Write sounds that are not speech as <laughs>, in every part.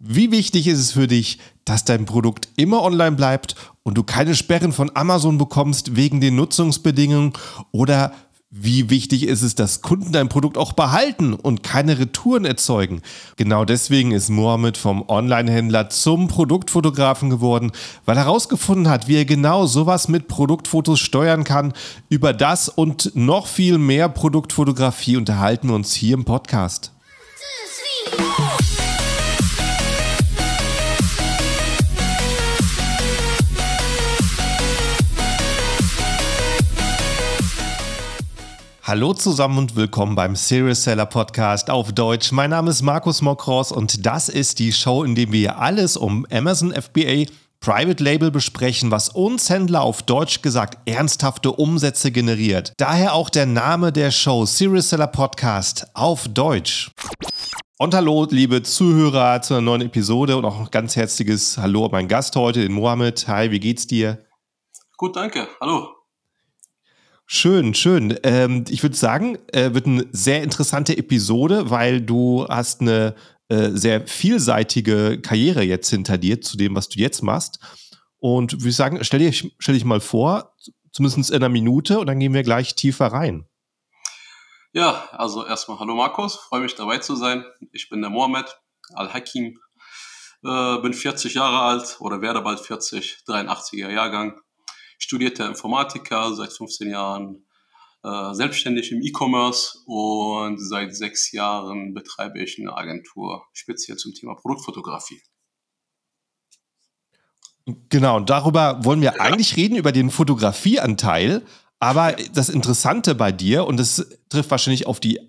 Wie wichtig ist es für dich, dass dein Produkt immer online bleibt und du keine Sperren von Amazon bekommst wegen den Nutzungsbedingungen? Oder wie wichtig ist es, dass Kunden dein Produkt auch behalten und keine Retouren erzeugen? Genau deswegen ist Mohammed vom Online-Händler zum Produktfotografen geworden, weil er herausgefunden hat, wie er genau sowas mit Produktfotos steuern kann. Über das und noch viel mehr Produktfotografie unterhalten wir uns hier im Podcast. Hallo zusammen und willkommen beim Serious Seller Podcast auf Deutsch. Mein Name ist Markus Mokros und das ist die Show, in der wir alles um Amazon FBA Private Label besprechen, was uns Händler auf Deutsch gesagt ernsthafte Umsätze generiert. Daher auch der Name der Show Serious Seller Podcast auf Deutsch. Und hallo, liebe Zuhörer, zu einer neuen Episode und auch ein ganz herzliches Hallo an meinen Gast heute, den Mohammed. Hi, wie geht's dir? Gut, danke. Hallo. Schön, schön. Ähm, ich würde sagen, äh, wird eine sehr interessante Episode, weil du hast eine äh, sehr vielseitige Karriere jetzt hinter dir zu dem, was du jetzt machst. Und würde ich sagen, stell dich, stell dich mal vor, zumindest in einer Minute, und dann gehen wir gleich tiefer rein. Ja, also erstmal hallo Markus, freue mich dabei zu sein. Ich bin der Mohamed Al-Hakim, äh, bin 40 Jahre alt oder werde bald 40, 83er Jahrgang studierter Informatiker, seit 15 Jahren äh, selbstständig im E-Commerce und seit sechs Jahren betreibe ich eine Agentur speziell zum Thema Produktfotografie. Genau, und darüber wollen wir ja. eigentlich reden, über den Fotografieanteil. Aber das Interessante bei dir, und das trifft wahrscheinlich auf die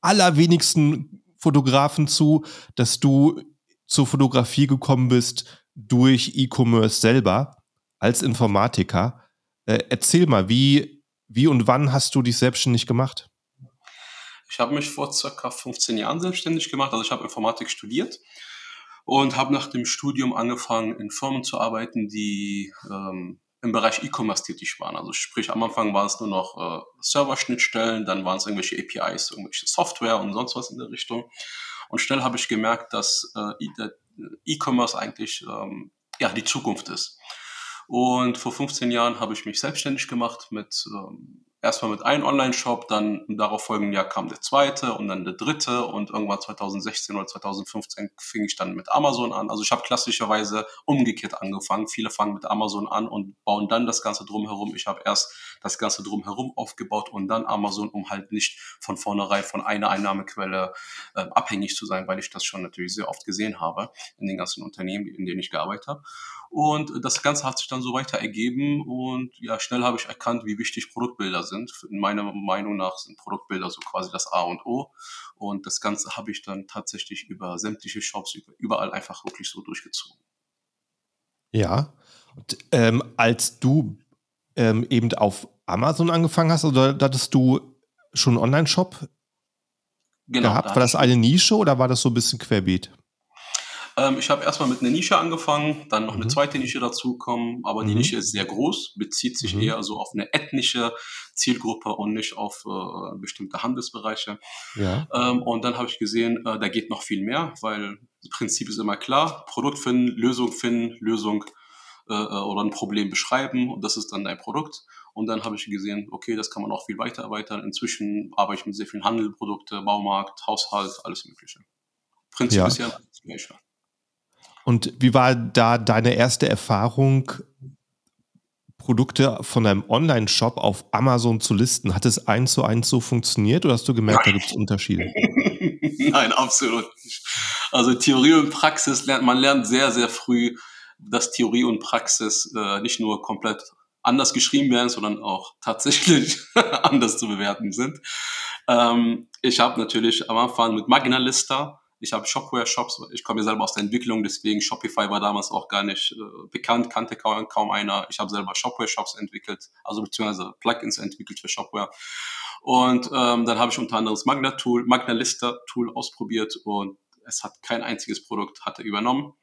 allerwenigsten Fotografen zu, dass du zur Fotografie gekommen bist durch E-Commerce selber als Informatiker. Äh, erzähl mal, wie, wie und wann hast du dich selbstständig gemacht? Ich habe mich vor circa 15 Jahren selbstständig gemacht. Also ich habe Informatik studiert und habe nach dem Studium angefangen, in Firmen zu arbeiten, die ähm, im Bereich E-Commerce tätig waren. Also sprich, am Anfang waren es nur noch äh, Server-Schnittstellen, dann waren es irgendwelche APIs, irgendwelche Software und sonst was in der Richtung. Und schnell habe ich gemerkt, dass äh, E-Commerce eigentlich ähm, ja, die Zukunft ist. Und vor 15 Jahren habe ich mich selbstständig gemacht mit ähm, erstmal mit einem Online-Shop, dann im darauf folgenden Jahr kam der zweite und dann der dritte und irgendwann 2016 oder 2015 fing ich dann mit Amazon an. Also ich habe klassischerweise umgekehrt angefangen. Viele fangen mit Amazon an und bauen dann das Ganze drumherum. Ich habe erst das Ganze drumherum aufgebaut und dann Amazon, um halt nicht von vornherein von einer Einnahmequelle äh, abhängig zu sein, weil ich das schon natürlich sehr oft gesehen habe in den ganzen Unternehmen, in denen ich gearbeitet habe. Und das Ganze hat sich dann so weiter ergeben und ja, schnell habe ich erkannt, wie wichtig Produktbilder sind. In meiner Meinung nach sind Produktbilder so quasi das A und O. Und das Ganze habe ich dann tatsächlich über sämtliche Shops, überall einfach wirklich so durchgezogen. Ja, und, ähm, als du ähm, eben auf Amazon angefangen hast, oder hattest du schon einen Online-Shop genau, gehabt? War das eine Nische oder war das so ein bisschen querbeet? Ähm, ich habe erstmal mit einer Nische angefangen, dann noch mhm. eine zweite Nische dazukommen, aber mhm. die Nische ist sehr groß, bezieht sich mhm. eher so auf eine ethnische Zielgruppe und nicht auf äh, bestimmte Handelsbereiche. Ja. Ähm, und dann habe ich gesehen, äh, da geht noch viel mehr, weil das Prinzip ist immer klar, Produkt finden, Lösung finden, Lösung äh, äh, oder ein Problem beschreiben und das ist dann dein Produkt. Und dann habe ich gesehen, okay, das kann man auch viel weiter erweitern. Inzwischen arbeite ich mit sehr vielen Handelprodukten, Baumarkt, Haushalt, alles Mögliche. Prinzip ja. ist ja das Gleiche. Und wie war da deine erste Erfahrung, Produkte von einem Online-Shop auf Amazon zu listen? Hat es eins zu eins so funktioniert oder hast du gemerkt, Nein. da gibt es Unterschiede? <laughs> Nein, absolut nicht. Also Theorie und Praxis lernt, man lernt sehr, sehr früh, dass Theorie und Praxis äh, nicht nur komplett anders geschrieben werden, sondern auch tatsächlich <laughs> anders zu bewerten sind. Ähm, ich habe natürlich am Anfang mit Magnalista ich habe Shopware-Shops, ich komme ja selber aus der Entwicklung, deswegen Shopify war damals auch gar nicht äh, bekannt, kannte kaum, kaum einer. Ich habe selber Shopware-Shops entwickelt, also beziehungsweise Plugins entwickelt für Shopware. Und ähm, dann habe ich unter anderem das Magna-Tool, Magna-Lista-Tool ausprobiert und es hat kein einziges Produkt hatte übernommen.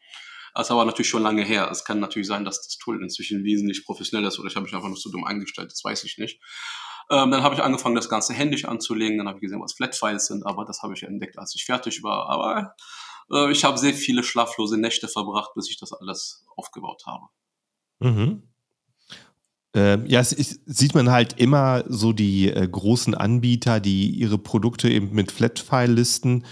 Das ist aber natürlich schon lange her. Es kann natürlich sein, dass das Tool inzwischen wesentlich professioneller ist oder ich habe mich einfach nur so dumm eingestellt, das weiß ich nicht. Ähm, dann habe ich angefangen, das Ganze händisch anzulegen. Dann habe ich gesehen, was Flatfiles sind, aber das habe ich entdeckt, als ich fertig war. Aber äh, ich habe sehr viele schlaflose Nächte verbracht, bis ich das alles aufgebaut habe. Mhm. Ähm, ja, es ist, sieht man halt immer so die äh, großen Anbieter, die ihre Produkte eben mit Flat-File-Listen,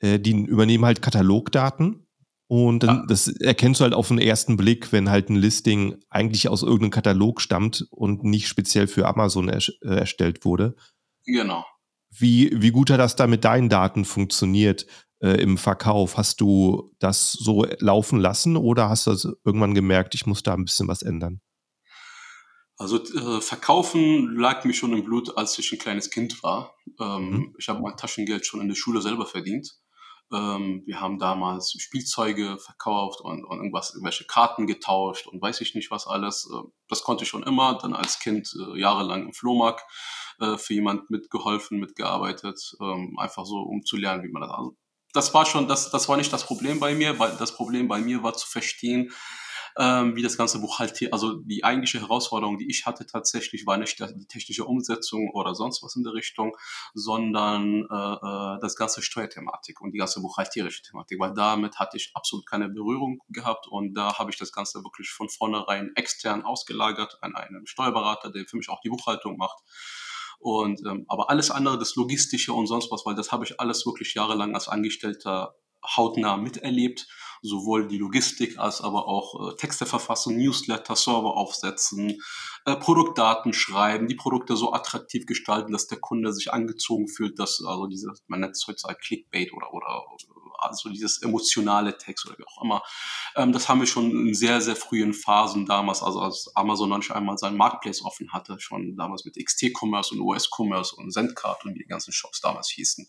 äh, die übernehmen halt Katalogdaten. Und dann, ja. das erkennst du halt auf den ersten Blick, wenn halt ein Listing eigentlich aus irgendeinem Katalog stammt und nicht speziell für Amazon er, äh, erstellt wurde. Genau. Wie, wie gut hat das da mit deinen Daten funktioniert äh, im Verkauf? Hast du das so laufen lassen oder hast du irgendwann gemerkt, ich muss da ein bisschen was ändern? Also äh, verkaufen lag mir schon im Blut, als ich ein kleines Kind war. Ähm, mhm. Ich habe mein Taschengeld schon in der Schule selber verdient. Ähm, wir haben damals Spielzeuge verkauft und, und irgendwas, irgendwelche Karten getauscht und weiß ich nicht was alles. Äh, das konnte ich schon immer. Dann als Kind äh, jahrelang im Flohmarkt äh, für jemand mitgeholfen, mitgearbeitet, ähm, einfach so, um zu lernen, wie man das. Also, das war schon, das, das war nicht das Problem bei mir, weil das Problem bei mir war zu verstehen, ähm, wie das ganze Buchhalter, also die eigentliche Herausforderung, die ich hatte tatsächlich, war nicht die technische Umsetzung oder sonst was in der Richtung, sondern äh, äh, das ganze Steuerthematik und die ganze buchhalterische Thematik, weil damit hatte ich absolut keine Berührung gehabt und da habe ich das Ganze wirklich von vornherein extern ausgelagert an einen Steuerberater, der für mich auch die Buchhaltung macht. Und ähm, aber alles andere, das Logistische und sonst was, weil das habe ich alles wirklich jahrelang als Angestellter hautnah miterlebt sowohl die Logistik als aber auch äh, Texte verfassen, Newsletter, Server aufsetzen, äh, Produktdaten schreiben, die Produkte so attraktiv gestalten, dass der Kunde sich angezogen fühlt, dass also diese, man nennt es heutzutage Clickbait oder, oder also dieses emotionale Text oder wie auch immer. Ähm, das haben wir schon in sehr, sehr frühen Phasen damals, also als Amazon noch nicht einmal seinen Marketplace offen hatte, schon damals mit XT-Commerce und US-Commerce und Sendcard und wie die ganzen Shops damals hießen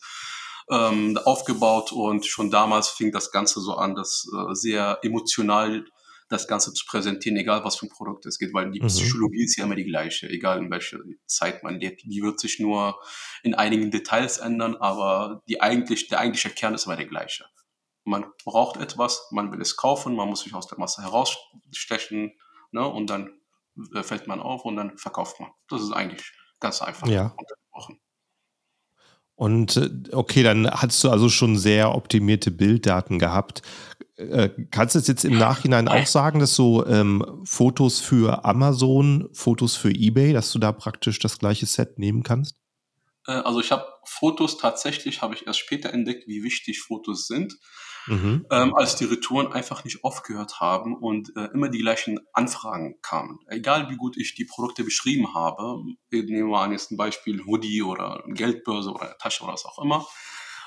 ähm, aufgebaut und schon damals fing das Ganze so an, dass äh, sehr emotional das Ganze zu präsentieren, egal was für ein Produkt es geht, weil die mhm. Psychologie ist ja immer die gleiche, egal in welcher Zeit man lebt. Die wird sich nur in einigen Details ändern, aber die eigentlich, der eigentliche Kern ist immer der gleiche. Man braucht etwas, man will es kaufen, man muss sich aus der Masse herausstechen ne, und dann äh, fällt man auf und dann verkauft man. Das ist eigentlich ganz einfach ja. Und äh, okay, dann hast du also schon sehr optimierte Bilddaten gehabt. Äh, kannst du jetzt im Nachhinein auch sagen, dass so ähm, Fotos für Amazon, Fotos für eBay, dass du da praktisch das gleiche Set nehmen kannst? Äh, also ich habe Fotos tatsächlich, habe ich erst später entdeckt, wie wichtig Fotos sind mhm. ähm, als die Retouren einfach nicht aufgehört haben und äh, immer die gleichen Anfragen kamen. Egal wie gut ich die Produkte beschrieben habe, nehmen wir an jetzt ein Beispiel Hoodie oder Geldbörse oder Tasche oder was auch immer,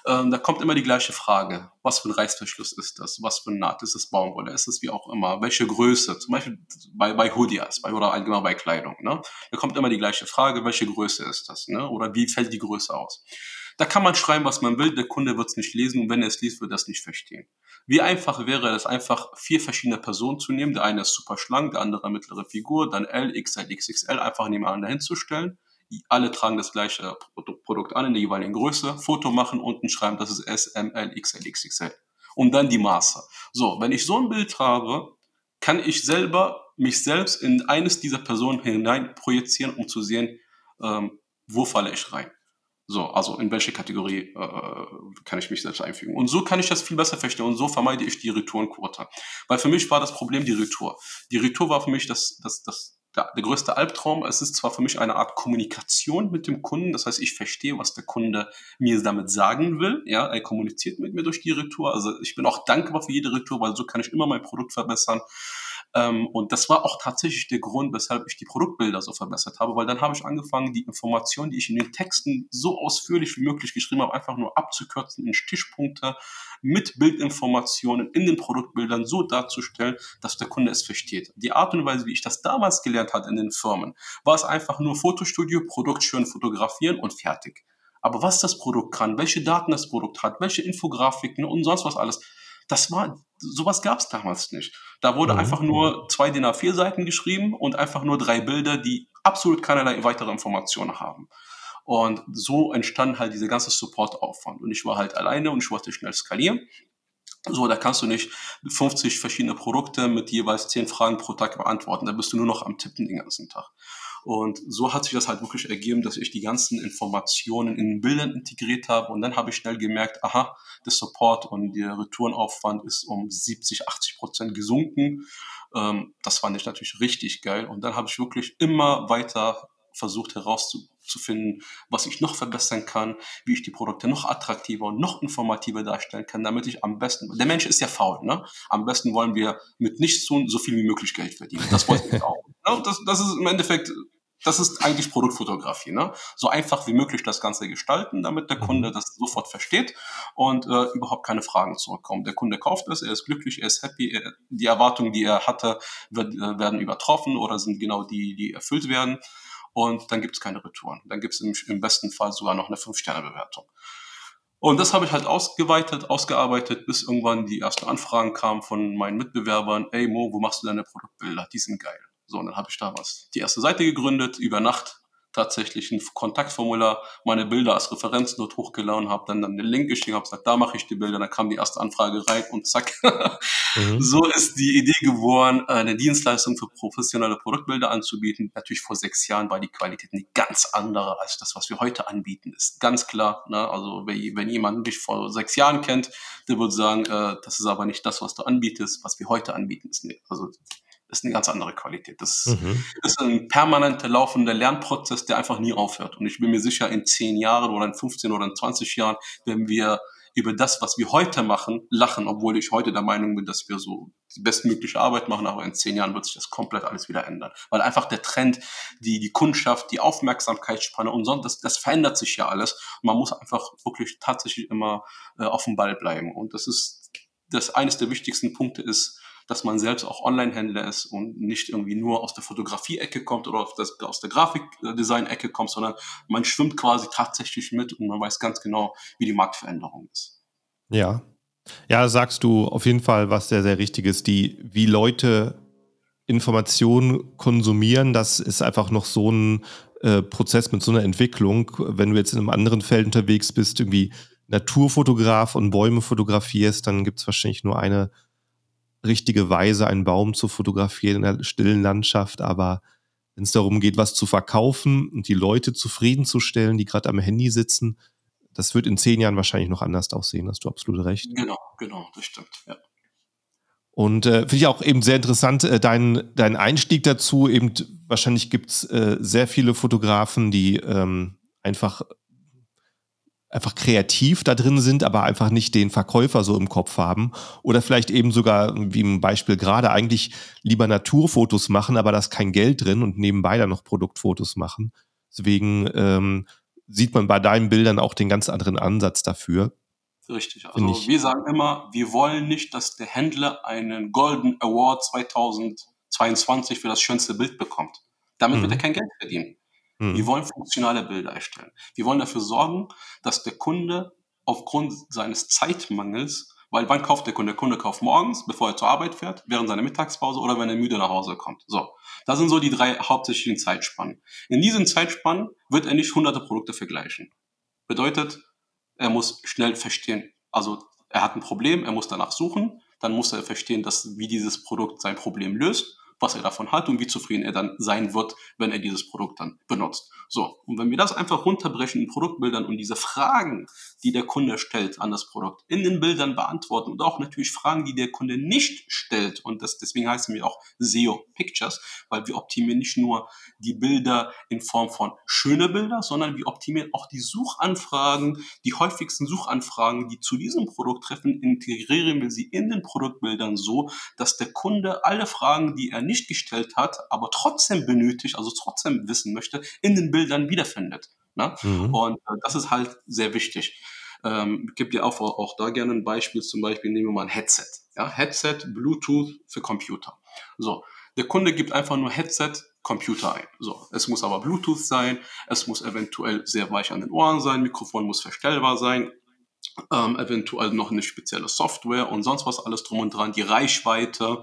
ähm, da kommt immer die gleiche Frage. Was für ein Reißverschluss ist das? Was für ein Naht? Ist es Baumwolle? Ist es wie auch immer? Welche Größe? Zum Beispiel bei, bei Hoodies bei, oder allgemein bei Kleidung. Ne? Da kommt immer die gleiche Frage. Welche Größe ist das? Ne? Oder wie fällt die Größe aus? Da kann man schreiben, was man will, der Kunde wird es nicht lesen und wenn er es liest, wird er es nicht verstehen. Wie einfach wäre es einfach, vier verschiedene Personen zu nehmen, der eine ist super schlank, der andere mittlere Figur, dann L, XL, XXL einfach nebeneinander hinzustellen. Alle tragen das gleiche Produkt an in der jeweiligen Größe, Foto machen, unten schreiben, das ist S, M, L, XL, XXL. Und dann die Maße. So, wenn ich so ein Bild habe, kann ich selber mich selbst in eines dieser Personen hinein projizieren, um zu sehen, ähm, wo falle ich rein. So, also in welche Kategorie äh, kann ich mich selbst einfügen. Und so kann ich das viel besser verstehen und so vermeide ich die Retourenquote. Weil für mich war das Problem die Retour. Die Retour war für mich das, das, das, der, der größte Albtraum. Es ist zwar für mich eine Art Kommunikation mit dem Kunden, das heißt, ich verstehe, was der Kunde mir damit sagen will. Ja, er kommuniziert mit mir durch die Retour. Also ich bin auch dankbar für jede Retour, weil so kann ich immer mein Produkt verbessern. Ähm, und das war auch tatsächlich der Grund, weshalb ich die Produktbilder so verbessert habe, weil dann habe ich angefangen, die Informationen, die ich in den Texten so ausführlich wie möglich geschrieben habe, einfach nur abzukürzen in Stichpunkte mit Bildinformationen in den Produktbildern so darzustellen, dass der Kunde es versteht. Die Art und Weise, wie ich das damals gelernt hatte in den Firmen, war es einfach nur Fotostudio, Produkt schön fotografieren und fertig. Aber was das Produkt kann, welche Daten das Produkt hat, welche Infografiken und sonst was alles, das war, sowas gab es damals nicht. Da wurde mhm. einfach nur zwei DIN A4 Seiten geschrieben und einfach nur drei Bilder, die absolut keinerlei weitere Informationen haben. Und so entstand halt dieser ganze Supportaufwand. Und ich war halt alleine und ich wollte schnell skalieren. So, da kannst du nicht 50 verschiedene Produkte mit jeweils 10 Fragen pro Tag beantworten. Da bist du nur noch am Tippen den ganzen Tag. Und so hat sich das halt wirklich ergeben, dass ich die ganzen Informationen in Bildern integriert habe. Und dann habe ich schnell gemerkt, aha, der Support und der Retourenaufwand ist um 70, 80 Prozent gesunken. Ähm, das fand ich natürlich richtig geil. Und dann habe ich wirklich immer weiter versucht herauszufinden, was ich noch verbessern kann, wie ich die Produkte noch attraktiver und noch informativer darstellen kann, damit ich am besten, der Mensch ist ja faul, ne? Am besten wollen wir mit nichts tun, so viel wie möglich Geld verdienen. Das wollen wir auch. Ne? Das, das ist im Endeffekt das ist eigentlich Produktfotografie. Ne? So einfach wie möglich das Ganze gestalten, damit der Kunde mhm. das sofort versteht und äh, überhaupt keine Fragen zurückkommen. Der Kunde kauft es, er ist glücklich, er ist happy, er, die Erwartungen, die er hatte, wird, äh, werden übertroffen oder sind genau die, die erfüllt werden. Und dann gibt es keine Retouren. Dann gibt es im, im besten Fall sogar noch eine 5-Sterne-Bewertung. Und das habe ich halt ausgeweitet, ausgearbeitet, bis irgendwann die ersten Anfragen kamen von meinen Mitbewerbern. Ey Mo, wo machst du deine Produktbilder? Die sind geil. So, und dann habe ich damals die erste Seite gegründet, über Nacht tatsächlich ein Kontaktformular, meine Bilder als Referenz dort hochgeladen, habe dann, dann den Link geschickt, habe gesagt, da mache ich die Bilder, dann kam die erste Anfrage rein und zack. mhm. <laughs> So ist die Idee geworden, eine Dienstleistung für professionelle Produktbilder anzubieten. Natürlich vor sechs Jahren war die Qualität eine ganz andere als das, was wir heute anbieten. Ist ganz klar. Ne? Also wenn, wenn jemand mich vor sechs Jahren kennt, der würde sagen, äh, das ist aber nicht das, was du anbietest, was wir heute anbieten. Ist, also ist eine ganz andere Qualität. Das mhm. ist ein permanenter laufender Lernprozess, der einfach nie aufhört. Und ich bin mir sicher, in zehn Jahren oder in 15 oder in 20 Jahren werden wir über das, was wir heute machen, lachen, obwohl ich heute der Meinung bin, dass wir so die bestmögliche Arbeit machen, aber in zehn Jahren wird sich das komplett alles wieder ändern. Weil einfach der Trend, die, die Kundschaft, die Aufmerksamkeitsspanne und sonst, das, das verändert sich ja alles. Und man muss einfach wirklich tatsächlich immer äh, auf dem Ball bleiben. Und das ist, das eines der wichtigsten Punkte ist, dass man selbst auch Online-Händler ist und nicht irgendwie nur aus der Fotografie-Ecke kommt oder das, aus der Grafikdesign-Ecke kommt, sondern man schwimmt quasi tatsächlich mit und man weiß ganz genau, wie die Marktveränderung ist. Ja. Ja, sagst du auf jeden Fall was sehr, sehr Richtiges. Die, wie Leute Informationen konsumieren, das ist einfach noch so ein äh, Prozess mit so einer Entwicklung. Wenn du jetzt in einem anderen Feld unterwegs bist, irgendwie Naturfotograf und Bäume fotografierst, dann gibt es wahrscheinlich nur eine richtige Weise, einen Baum zu fotografieren in der stillen Landschaft, aber wenn es darum geht, was zu verkaufen und die Leute zufriedenzustellen, die gerade am Handy sitzen, das wird in zehn Jahren wahrscheinlich noch anders aussehen, hast du absolut recht. Genau, genau, das stimmt, ja. Und äh, finde ich auch eben sehr interessant, äh, dein, dein Einstieg dazu. Eben, wahrscheinlich gibt es äh, sehr viele Fotografen, die ähm, einfach einfach kreativ da drin sind, aber einfach nicht den Verkäufer so im Kopf haben. Oder vielleicht eben sogar, wie im Beispiel gerade, eigentlich lieber Naturfotos machen, aber da ist kein Geld drin und nebenbei dann noch Produktfotos machen. Deswegen ähm, sieht man bei deinen Bildern auch den ganz anderen Ansatz dafür. Richtig. Also wir sagen immer, wir wollen nicht, dass der Händler einen Golden Award 2022 für das schönste Bild bekommt. Damit mhm. wird er kein Geld verdienen. Mhm. Wir wollen funktionale Bilder erstellen. Wir wollen dafür sorgen, dass der Kunde aufgrund seines Zeitmangels, weil wann kauft der Kunde? Der Kunde kauft morgens, bevor er zur Arbeit fährt, während seiner Mittagspause oder wenn er müde nach Hause kommt. So, das sind so die drei hauptsächlichen Zeitspannen. In diesen Zeitspannen wird er nicht hunderte Produkte vergleichen. Bedeutet, er muss schnell verstehen, also er hat ein Problem, er muss danach suchen, dann muss er verstehen, dass, wie dieses Produkt sein Problem löst was er davon hat und wie zufrieden er dann sein wird, wenn er dieses Produkt dann benutzt. So, und wenn wir das einfach runterbrechen in Produktbildern und diese Fragen, die der Kunde stellt an das Produkt, in den Bildern beantworten und auch natürlich Fragen, die der Kunde nicht stellt, und das, deswegen heißen wir auch SEO Pictures, weil wir optimieren nicht nur die Bilder in Form von schöne Bilder, sondern wir optimieren auch die Suchanfragen, die häufigsten Suchanfragen, die zu diesem Produkt treffen, integrieren wir sie in den Produktbildern so, dass der Kunde alle Fragen, die er nicht gestellt hat, aber trotzdem benötigt, also trotzdem wissen möchte, in den Bildern wiederfindet. Ne? Mhm. Und äh, das ist halt sehr wichtig. Ähm, gibt ja auch, auch da gerne ein Beispiel, zum Beispiel nehmen wir mal ein Headset. Ja? Headset, Bluetooth für Computer. So, der Kunde gibt einfach nur Headset, Computer ein. So, es muss aber Bluetooth sein, es muss eventuell sehr weich an den Ohren sein, Mikrofon muss verstellbar sein, ähm, eventuell noch eine spezielle Software und sonst was alles drum und dran, die Reichweite,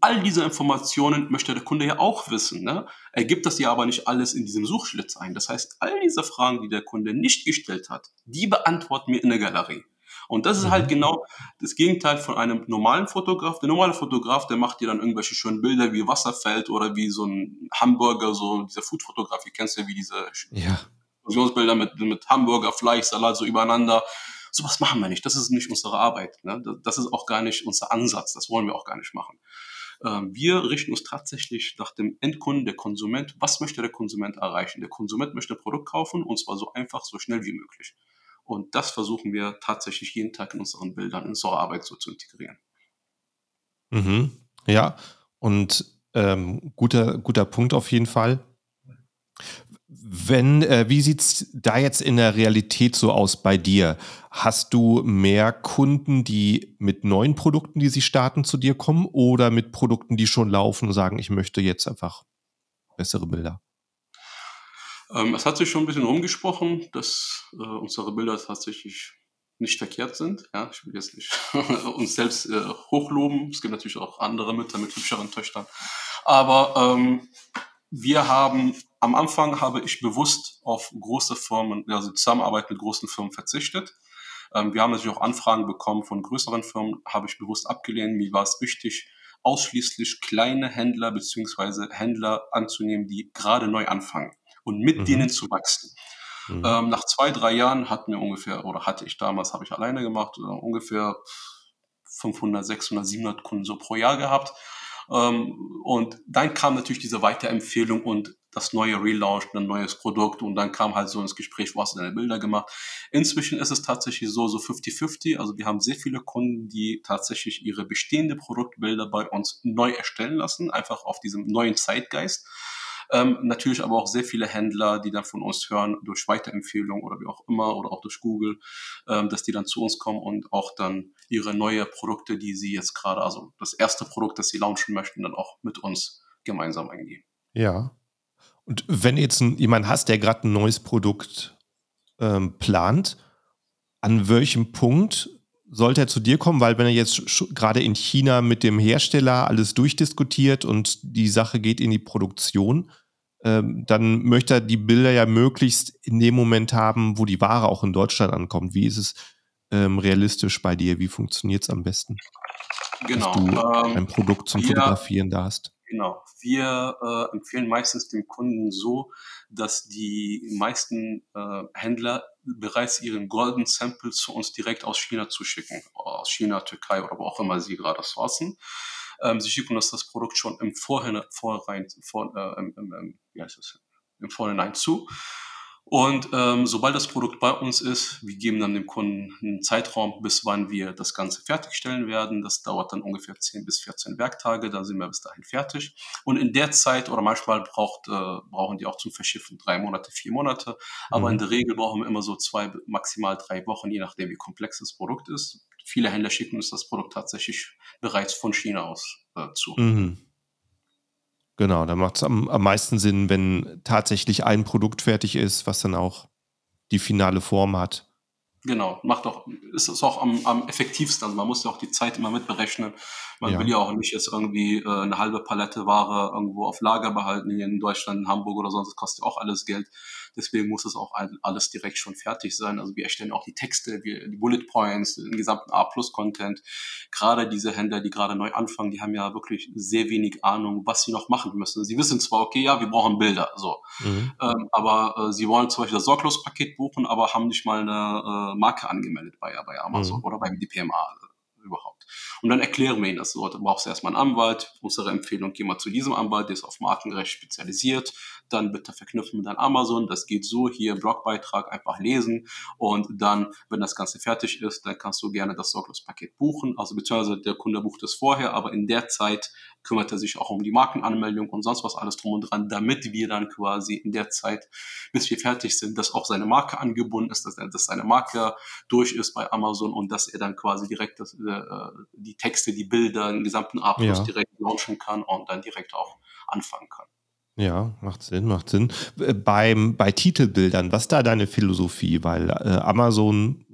all diese Informationen möchte der Kunde ja auch wissen. Ne? Er gibt das ja aber nicht alles in diesem Suchschlitz ein. Das heißt, all diese Fragen, die der Kunde nicht gestellt hat, die beantworten wir in der Galerie. Und das ist halt mhm. genau das Gegenteil von einem normalen Fotograf. Der normale Fotograf, der macht dir dann irgendwelche schönen Bilder wie Wasserfeld oder wie so ein Hamburger, so dieser Foodfotografie, kennst du ja wie diese ja. Mit, mit Hamburger, Fleisch, Salat so übereinander. Sowas machen wir nicht. Das ist nicht unsere Arbeit. Ne? Das ist auch gar nicht unser Ansatz. Das wollen wir auch gar nicht machen. Ähm, wir richten uns tatsächlich nach dem Endkunden, der Konsument. Was möchte der Konsument erreichen? Der Konsument möchte ein Produkt kaufen und zwar so einfach, so schnell wie möglich. Und das versuchen wir tatsächlich jeden Tag in unseren Bildern, in unserer Arbeit so zu integrieren. Mhm. Ja, und ähm, guter, guter Punkt auf jeden Fall. Wenn, äh, wie sieht's da jetzt in der Realität so aus bei dir? Hast du mehr Kunden, die mit neuen Produkten, die sie starten, zu dir kommen oder mit Produkten, die schon laufen und sagen, ich möchte jetzt einfach bessere Bilder? Ähm, es hat sich schon ein bisschen rumgesprochen, dass äh, unsere Bilder tatsächlich nicht verkehrt sind. Ja, ich will jetzt nicht <laughs> uns selbst äh, hochloben. Es gibt natürlich auch andere Mütter mit hübscheren Töchtern. Aber ähm, wir haben am Anfang habe ich bewusst auf große Firmen, also Zusammenarbeit mit großen Firmen verzichtet. Ähm, wir haben natürlich auch Anfragen bekommen von größeren Firmen, habe ich bewusst abgelehnt. Mir war es wichtig, ausschließlich kleine Händler beziehungsweise Händler anzunehmen, die gerade neu anfangen und mit mhm. denen zu wachsen. Mhm. Ähm, nach zwei, drei Jahren hatten wir ungefähr, oder hatte ich damals, habe ich alleine gemacht, äh, ungefähr 500, 600, 700 Kunden so pro Jahr gehabt. Ähm, und dann kam natürlich diese Weiterempfehlung und das neue Relaunch, ein neues Produkt und dann kam halt so ins Gespräch, wo hast du deine Bilder gemacht. Inzwischen ist es tatsächlich so, so 50-50. Also wir haben sehr viele Kunden, die tatsächlich ihre bestehende Produktbilder bei uns neu erstellen lassen, einfach auf diesem neuen Zeitgeist. Ähm, natürlich aber auch sehr viele Händler, die dann von uns hören, durch Weiterempfehlung oder wie auch immer oder auch durch Google, ähm, dass die dann zu uns kommen und auch dann ihre neue Produkte, die sie jetzt gerade, also das erste Produkt, das sie launchen möchten, dann auch mit uns gemeinsam eingehen. Ja. Und wenn jetzt ein, jemand hast, der gerade ein neues Produkt ähm, plant, an welchem Punkt sollte er zu dir kommen? Weil wenn er jetzt gerade in China mit dem Hersteller alles durchdiskutiert und die Sache geht in die Produktion, ähm, dann möchte er die Bilder ja möglichst in dem Moment haben, wo die Ware auch in Deutschland ankommt. Wie ist es ähm, realistisch bei dir? Wie funktioniert es am besten? Genau. Dass du ähm, ein Produkt zum wir, Fotografieren da hast. Genau. Wir äh, empfehlen meistens dem Kunden so, dass die meisten äh, Händler bereits ihren Golden Sample zu uns direkt aus China zuschicken. Aus China, Türkei oder wo auch immer sie gerade sourcen. Ähm, sie schicken uns das Produkt schon im Vorhinein, Vorrein, vor, äh, im, im, wie heißt das? im Vorhinein zu. Und ähm, sobald das Produkt bei uns ist, wir geben dann dem Kunden einen Zeitraum, bis wann wir das Ganze fertigstellen werden. Das dauert dann ungefähr 10 bis 14 Werktage, da sind wir bis dahin fertig. Und in der Zeit oder manchmal braucht, äh, brauchen die auch zum Verschiffen drei Monate, vier Monate. Aber mhm. in der Regel brauchen wir immer so zwei, maximal drei Wochen, je nachdem, wie komplex das Produkt ist. Viele Händler schicken uns das Produkt tatsächlich bereits von China aus äh, zu. Mhm. Genau, da macht es am, am meisten Sinn, wenn tatsächlich ein Produkt fertig ist, was dann auch die finale Form hat. Genau, macht auch, ist es auch am, am effektivsten. Also man muss ja auch die Zeit immer mitberechnen. Man ja. will ja auch nicht jetzt irgendwie äh, eine halbe Palette Ware irgendwo auf Lager behalten, hier in Deutschland, in Hamburg oder sonst, das kostet auch alles Geld. Deswegen muss es auch alles direkt schon fertig sein. Also wir erstellen auch die Texte, wir, die Bullet Points, den gesamten A-Plus-Content. Gerade diese Händler, die gerade neu anfangen, die haben ja wirklich sehr wenig Ahnung, was sie noch machen müssen. Sie wissen zwar, okay, ja, wir brauchen Bilder, so. Mhm. Ähm, aber äh, sie wollen zum Beispiel das Sorglospaket buchen, aber haben nicht mal eine äh, Marke angemeldet bei, bei Amazon mhm. oder beim DPMA überhaupt. Und dann erklären wir ihnen das so. Da brauchst du erstmal einen Anwalt. Unsere Empfehlung, geh mal zu diesem Anwalt, der ist auf Markenrecht spezialisiert. Dann bitte verknüpfen mit deinem Amazon. Das geht so, hier Blogbeitrag einfach lesen. Und dann, wenn das Ganze fertig ist, dann kannst du gerne das Sorglospaket buchen. Also beziehungsweise der Kunde bucht es vorher, aber in der Zeit kümmert er sich auch um die Markenanmeldung und sonst was alles drum und dran, damit wir dann quasi in der Zeit, bis wir fertig sind, dass auch seine Marke angebunden ist, dass, dass seine Marke durch ist bei Amazon und dass er dann quasi direkt das, äh, die Texte, die Bilder, den gesamten a ja. direkt launchen kann und dann direkt auch anfangen kann. Ja, macht Sinn, macht Sinn. Äh, beim, bei Titelbildern, was da deine Philosophie? Weil äh, Amazon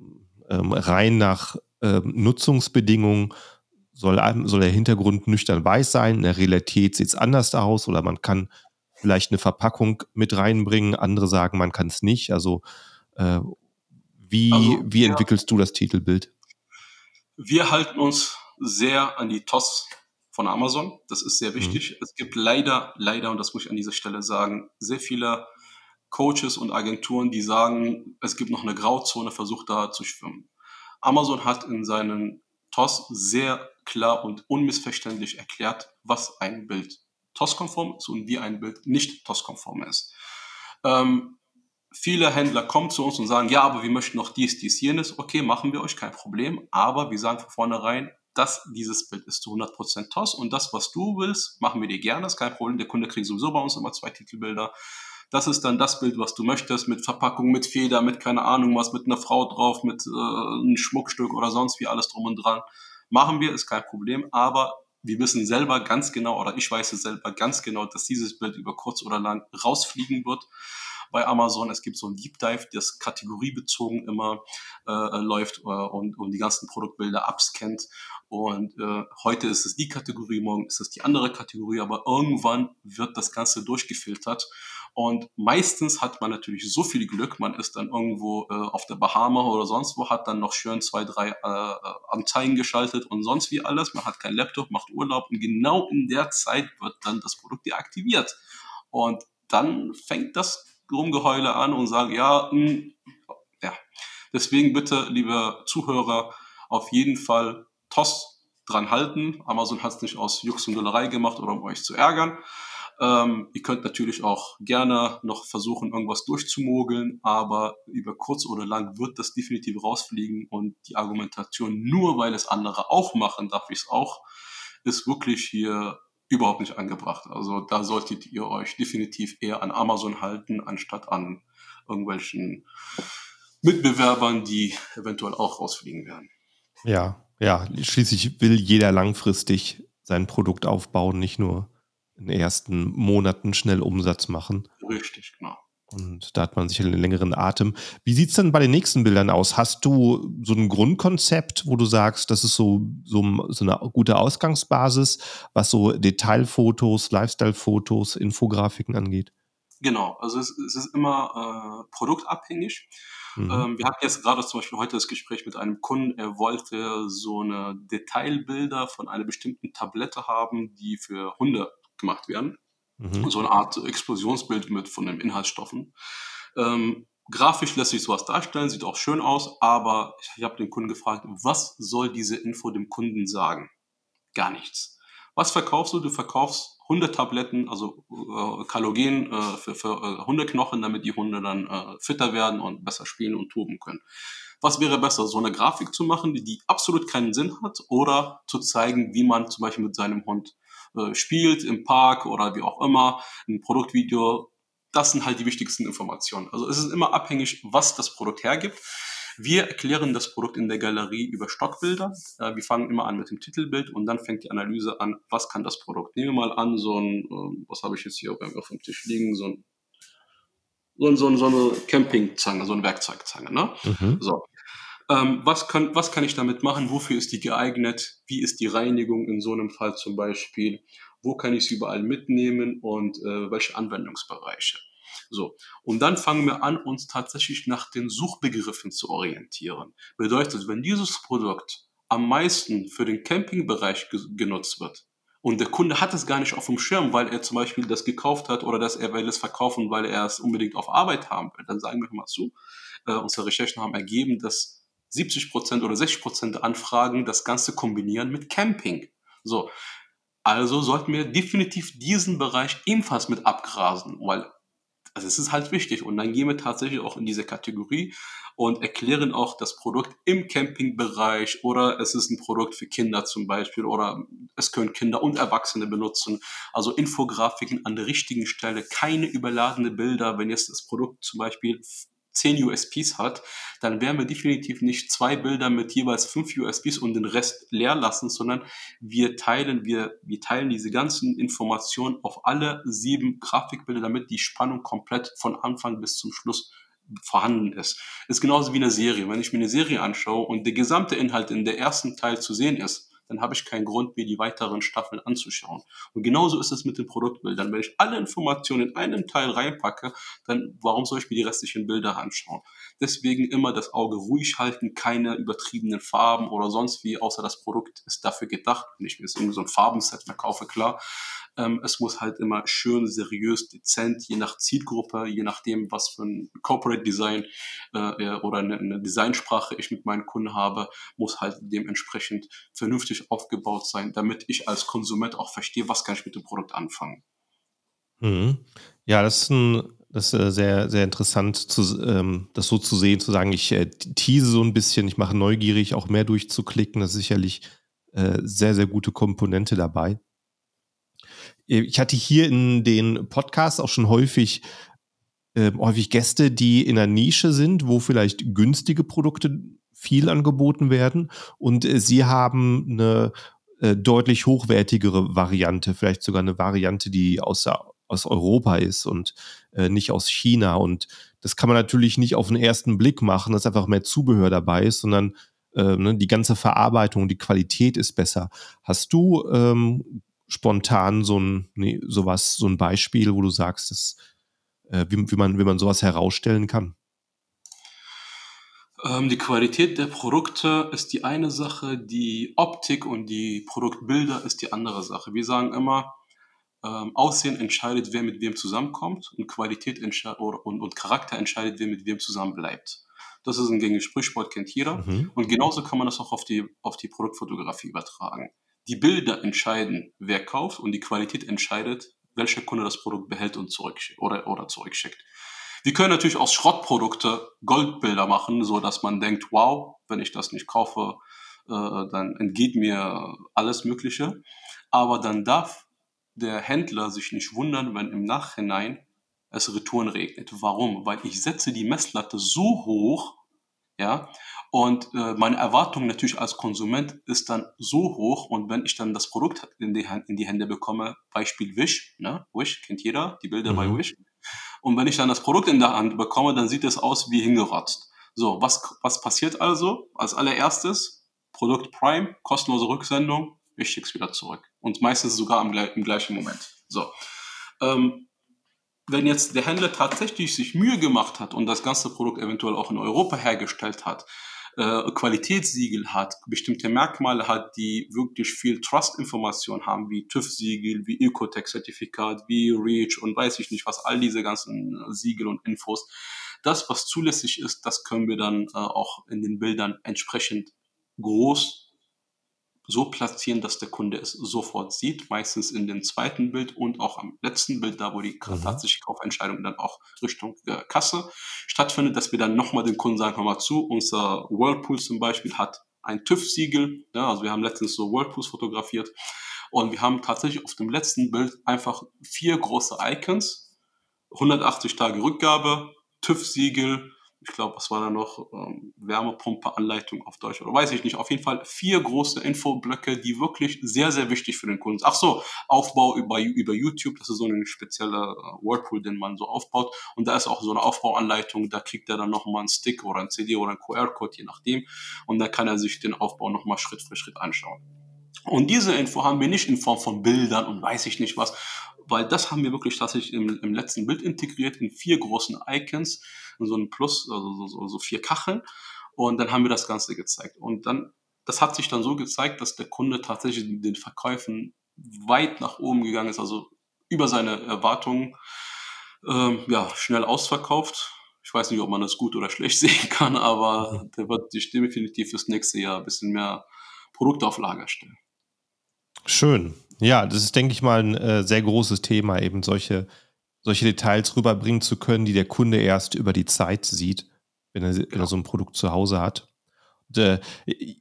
ähm, rein nach äh, Nutzungsbedingungen soll, soll der Hintergrund nüchtern weiß sein, in der Realität sieht es anders aus oder man kann vielleicht eine Verpackung mit reinbringen, andere sagen, man kann es nicht. Also äh, wie, also, wie entwickelst ja. du das Titelbild? Wir halten uns sehr an die TOS von Amazon. Das ist sehr mhm. wichtig. Mhm. Es gibt leider, leider, und das muss ich an dieser Stelle sagen, sehr viele Coaches und Agenturen, die sagen, es gibt noch eine Grauzone, versucht da zu schwimmen. Amazon hat in seinen TOS sehr klar und unmissverständlich erklärt, was ein Bild TOS-konform ist und wie ein Bild nicht TOS-konform ist. Ähm, viele Händler kommen zu uns und sagen, ja, aber wir möchten noch dies, dies, jenes. Okay, machen wir euch, kein Problem. Aber wir sagen von vornherein, dass dieses Bild ist zu 100% TOS und das, was du willst, machen wir dir gerne, ist kein Problem. Der Kunde kriegt sowieso bei uns immer zwei Titelbilder. Das ist dann das Bild, was du möchtest, mit Verpackung, mit Feder, mit keine Ahnung was, mit einer Frau drauf, mit äh, einem Schmuckstück oder sonst wie alles drum und dran. Machen wir, ist kein Problem, aber wir wissen selber ganz genau, oder ich weiß es selber ganz genau, dass dieses Bild über kurz oder lang rausfliegen wird bei Amazon. Es gibt so ein Deep Dive, das kategoriebezogen immer äh, läuft äh, und, und die ganzen Produktbilder abscannt. Und äh, heute ist es die Kategorie, morgen ist es die andere Kategorie, aber irgendwann wird das Ganze durchgefiltert. Und meistens hat man natürlich so viel Glück, man ist dann irgendwo äh, auf der Bahama oder sonst wo, hat dann noch schön zwei, drei äh, Anzeigen geschaltet und sonst wie alles. Man hat kein Laptop, macht Urlaub und genau in der Zeit wird dann das Produkt deaktiviert. Und dann fängt das Rumgeheule an und sagen, ja, mh, hm, ja. Deswegen bitte, liebe Zuhörer, auf jeden Fall TOS dran halten. Amazon hat es nicht aus Jux und Dollerei gemacht oder um euch zu ärgern. Ähm, ihr könnt natürlich auch gerne noch versuchen, irgendwas durchzumogeln, aber über kurz oder lang wird das definitiv rausfliegen und die Argumentation, nur weil es andere auch machen, darf ich es auch, ist wirklich hier überhaupt nicht angebracht. Also da solltet ihr euch definitiv eher an Amazon halten, anstatt an irgendwelchen Mitbewerbern, die eventuell auch rausfliegen werden. Ja, ja, schließlich will jeder langfristig sein Produkt aufbauen, nicht nur in den ersten Monaten schnell Umsatz machen. Richtig, genau. Und da hat man sicher einen längeren Atem. Wie sieht es denn bei den nächsten Bildern aus? Hast du so ein Grundkonzept, wo du sagst, das ist so, so, so eine gute Ausgangsbasis, was so Detailfotos, Lifestyle-Fotos, Infografiken angeht? Genau, also es, es ist immer äh, produktabhängig. Mhm. Ähm, wir hatten jetzt gerade zum Beispiel heute das Gespräch mit einem Kunden, er wollte so eine Detailbilder von einer bestimmten Tablette haben, die für Hunde gemacht werden. Mhm. So eine Art Explosionsbild mit von den Inhaltsstoffen. Ähm, grafisch lässt sich sowas darstellen, sieht auch schön aus, aber ich, ich habe den Kunden gefragt, was soll diese Info dem Kunden sagen? Gar nichts. Was verkaufst du? Du verkaufst Hundetabletten, also äh, Kalogen äh, für, für äh, Hundeknochen, damit die Hunde dann äh, fitter werden und besser spielen und toben können. Was wäre besser, so eine Grafik zu machen, die, die absolut keinen Sinn hat, oder zu zeigen, wie man zum Beispiel mit seinem Hund äh, spielt im Park oder wie auch immer, ein Produktvideo. Das sind halt die wichtigsten Informationen. Also es ist immer abhängig, was das Produkt hergibt. Wir erklären das Produkt in der Galerie über Stockbilder. Äh, wir fangen immer an mit dem Titelbild und dann fängt die Analyse an, was kann das Produkt. Nehmen wir mal an, so ein, äh, was habe ich jetzt hier auf dem Tisch liegen, so ein so, so, so eine Campingzange, so eine Werkzeugzange. Ne? Mhm. So. Ähm, was, kann, was kann ich damit machen? Wofür ist die geeignet? Wie ist die Reinigung in so einem Fall zum Beispiel? Wo kann ich sie überall mitnehmen und äh, welche Anwendungsbereiche? So. Und dann fangen wir an, uns tatsächlich nach den Suchbegriffen zu orientieren. Bedeutet, wenn dieses Produkt am meisten für den Campingbereich ge genutzt wird, und der Kunde hat es gar nicht auf dem Schirm, weil er zum Beispiel das gekauft hat oder dass er will es verkaufen, weil er es unbedingt auf Arbeit haben will. Dann sagen wir mal zu, äh, unsere Recherchen haben ergeben, dass 70 Prozent oder 60 Prozent der Anfragen das Ganze kombinieren mit Camping. So. Also sollten wir definitiv diesen Bereich ebenfalls mit abgrasen, weil also es ist halt wichtig. Und dann gehen wir tatsächlich auch in diese Kategorie und erklären auch das Produkt im Campingbereich oder es ist ein Produkt für Kinder zum Beispiel oder es können Kinder und Erwachsene benutzen. Also Infografiken an der richtigen Stelle, keine überladene Bilder, wenn jetzt das Produkt zum Beispiel 10 USPs hat, dann werden wir definitiv nicht zwei Bilder mit jeweils fünf USPs und den Rest leer lassen, sondern wir teilen, wir, wir teilen diese ganzen Informationen auf alle sieben Grafikbilder, damit die Spannung komplett von Anfang bis zum Schluss vorhanden ist. Ist genauso wie eine Serie. Wenn ich mir eine Serie anschaue und der gesamte Inhalt in der ersten Teil zu sehen ist, dann habe ich keinen Grund, mir die weiteren Staffeln anzuschauen. Und genauso ist es mit den Produktbildern. Wenn ich alle Informationen in einen Teil reinpacke, dann warum soll ich mir die restlichen Bilder anschauen? Deswegen immer das Auge ruhig halten, keine übertriebenen Farben oder sonst wie, außer das Produkt ist dafür gedacht. Wenn ich mir jetzt irgendwie so ein Farbenset mehr kaufe, klar. Ähm, es muss halt immer schön, seriös, dezent, je nach Zielgruppe, je nachdem, was für ein Corporate Design äh, oder eine, eine Designsprache ich mit meinen Kunden habe, muss halt dementsprechend vernünftig aufgebaut sein, damit ich als Konsument auch verstehe, was kann ich mit dem Produkt anfangen. Mhm. Ja, das ist ein das ist äh, sehr, sehr interessant, zu, ähm, das so zu sehen, zu sagen, ich äh, tease so ein bisschen, ich mache neugierig, auch mehr durchzuklicken. Das ist sicherlich äh, sehr, sehr gute Komponente dabei. Äh, ich hatte hier in den Podcasts auch schon häufig, äh, häufig Gäste, die in einer Nische sind, wo vielleicht günstige Produkte viel angeboten werden und äh, sie haben eine äh, deutlich hochwertigere Variante, vielleicht sogar eine Variante, die aus der aus Europa ist und äh, nicht aus China. Und das kann man natürlich nicht auf den ersten Blick machen, dass einfach mehr Zubehör dabei ist, sondern äh, ne, die ganze Verarbeitung, die Qualität ist besser. Hast du ähm, spontan so ein nee, sowas, so ein Beispiel, wo du sagst, dass, äh, wie, wie, man, wie man sowas herausstellen kann? Ähm, die Qualität der Produkte ist die eine Sache, die Optik und die Produktbilder ist die andere Sache. Wir sagen immer, ähm, Aussehen entscheidet, wer mit wem zusammenkommt und Qualität und, und Charakter entscheidet, wer mit wem zusammenbleibt. Das ist ein gängiges Sprichwort, kennt jeder. Mhm. Und genauso kann man das auch auf die, auf die Produktfotografie übertragen. Die Bilder entscheiden, wer kauft und die Qualität entscheidet, welcher Kunde das Produkt behält und zurückschickt oder, oder zurückschickt. Wir können natürlich aus Schrottprodukte Goldbilder machen, so dass man denkt, wow, wenn ich das nicht kaufe, äh, dann entgeht mir alles Mögliche. Aber dann darf der Händler sich nicht wundern, wenn im Nachhinein es Retouren regnet. Warum? Weil ich setze die Messlatte so hoch, ja, und äh, meine Erwartung natürlich als Konsument ist dann so hoch und wenn ich dann das Produkt in die, in die Hände bekomme, Beispiel Wish, ne? Wish kennt jeder, die Bilder mhm. bei Wish. Und wenn ich dann das Produkt in der Hand bekomme, dann sieht es aus wie hingerotzt. So, was, was passiert also? Als allererstes, Produkt Prime, kostenlose Rücksendung, ich schicke es wieder zurück. Und meistens sogar im, im gleichen Moment. So. Ähm, wenn jetzt der Händler tatsächlich sich Mühe gemacht hat und das ganze Produkt eventuell auch in Europa hergestellt hat, äh, Qualitätssiegel hat, bestimmte Merkmale hat, die wirklich viel Trust-Information haben, wie TÜV-Siegel, wie Ecotech-Zertifikat, wie REACH und weiß ich nicht was, all diese ganzen Siegel und Infos. Das, was zulässig ist, das können wir dann äh, auch in den Bildern entsprechend groß so platzieren, dass der Kunde es sofort sieht, meistens in dem zweiten Bild und auch am letzten Bild, da wo die mhm. tatsächliche Kaufentscheidung dann auch Richtung äh, Kasse stattfindet, dass wir dann nochmal den Kunden sagen, hör mal zu, unser Whirlpool zum Beispiel hat ein TÜV-Siegel, ja, also wir haben letztens so Whirlpools fotografiert und wir haben tatsächlich auf dem letzten Bild einfach vier große Icons, 180 Tage Rückgabe, TÜV-Siegel, ich glaube, was war da noch, ähm, Wärmepumpe-Anleitung auf Deutsch oder weiß ich nicht. Auf jeden Fall vier große Infoblöcke, die wirklich sehr, sehr wichtig für den Kunden sind. Ach so, Aufbau über, über YouTube, das ist so eine spezielle äh, Whirlpool, den man so aufbaut. Und da ist auch so eine Aufbauanleitung, da kriegt er dann nochmal einen Stick oder ein CD oder ein QR-Code, je nachdem. Und da kann er sich den Aufbau nochmal Schritt für Schritt anschauen. Und diese Info haben wir nicht in Form von Bildern und weiß ich nicht was, weil das haben wir wirklich tatsächlich im, im letzten Bild integriert in vier großen Icons so ein Plus, also so, so vier Kacheln. Und dann haben wir das Ganze gezeigt. Und dann, das hat sich dann so gezeigt, dass der Kunde tatsächlich in den Verkäufen weit nach oben gegangen ist, also über seine Erwartungen, ähm, ja, schnell ausverkauft. Ich weiß nicht, ob man das gut oder schlecht <laughs> sehen kann, aber der wird sich definitiv fürs nächste Jahr ein bisschen mehr Produkte auf Lager stellen. Schön. Ja, das ist, denke ich mal, ein äh, sehr großes Thema, eben solche solche Details rüberbringen zu können, die der Kunde erst über die Zeit sieht, wenn er, genau. wenn er so ein Produkt zu Hause hat. Und, äh,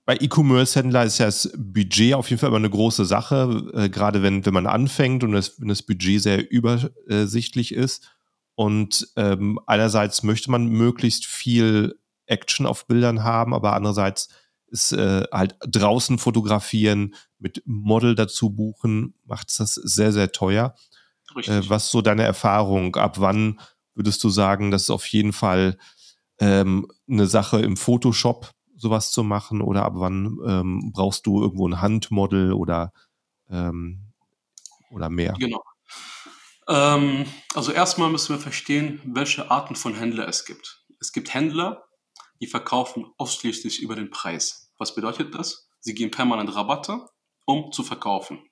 bei E-Commerce-Händler ist ja das Budget auf jeden Fall immer eine große Sache, äh, gerade wenn, wenn man anfängt und das, wenn das Budget sehr übersichtlich ist. Und ähm, einerseits möchte man möglichst viel Action auf Bildern haben, aber andererseits ist äh, halt draußen fotografieren, mit Model dazu buchen, macht es das sehr, sehr teuer. Äh, was so deine Erfahrung? Ab wann würdest du sagen, das ist auf jeden Fall ähm, eine Sache im Photoshop, sowas zu machen oder ab wann ähm, brauchst du irgendwo ein Handmodel oder, ähm, oder mehr? Genau. Ähm, also erstmal müssen wir verstehen, welche Arten von Händler es gibt. Es gibt Händler, die verkaufen ausschließlich über den Preis. Was bedeutet das? Sie geben permanent Rabatte, um zu verkaufen.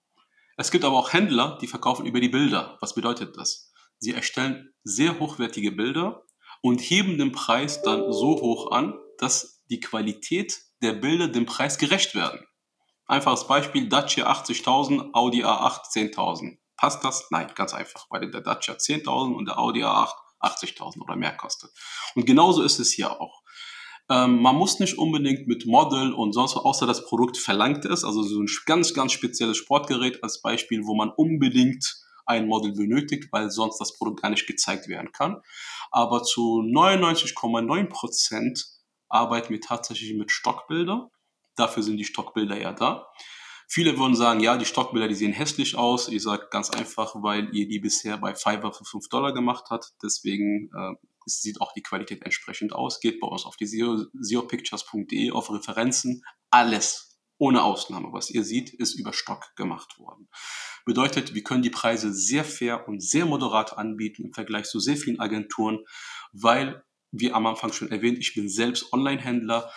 Es gibt aber auch Händler, die verkaufen über die Bilder. Was bedeutet das? Sie erstellen sehr hochwertige Bilder und heben den Preis dann so hoch an, dass die Qualität der Bilder dem Preis gerecht werden. Einfaches Beispiel, Dacia 80.000, Audi A8 10.000. Passt das? Nein, ganz einfach, weil der Dacia 10.000 und der Audi A8 80.000 oder mehr kostet. Und genauso ist es hier auch. Ähm, man muss nicht unbedingt mit Model und sonst, außer das Produkt verlangt ist, also so ein ganz, ganz spezielles Sportgerät als Beispiel, wo man unbedingt ein Model benötigt, weil sonst das Produkt gar nicht gezeigt werden kann. Aber zu 99,9 Prozent arbeiten wir tatsächlich mit Stockbilder. Dafür sind die Stockbilder ja da. Viele würden sagen, ja, die Stockbilder, die sehen hässlich aus. Ich sage ganz einfach, weil ihr die bisher bei Fiverr für 5 Dollar gemacht habt. Deswegen äh, sieht auch die Qualität entsprechend aus. Geht bei uns auf die seopictures.de auf Referenzen. Alles ohne Ausnahme, was ihr seht, ist über Stock gemacht worden. Bedeutet, wir können die Preise sehr fair und sehr moderat anbieten im Vergleich zu sehr vielen Agenturen, weil, wie am Anfang schon erwähnt, ich bin selbst Online-Händler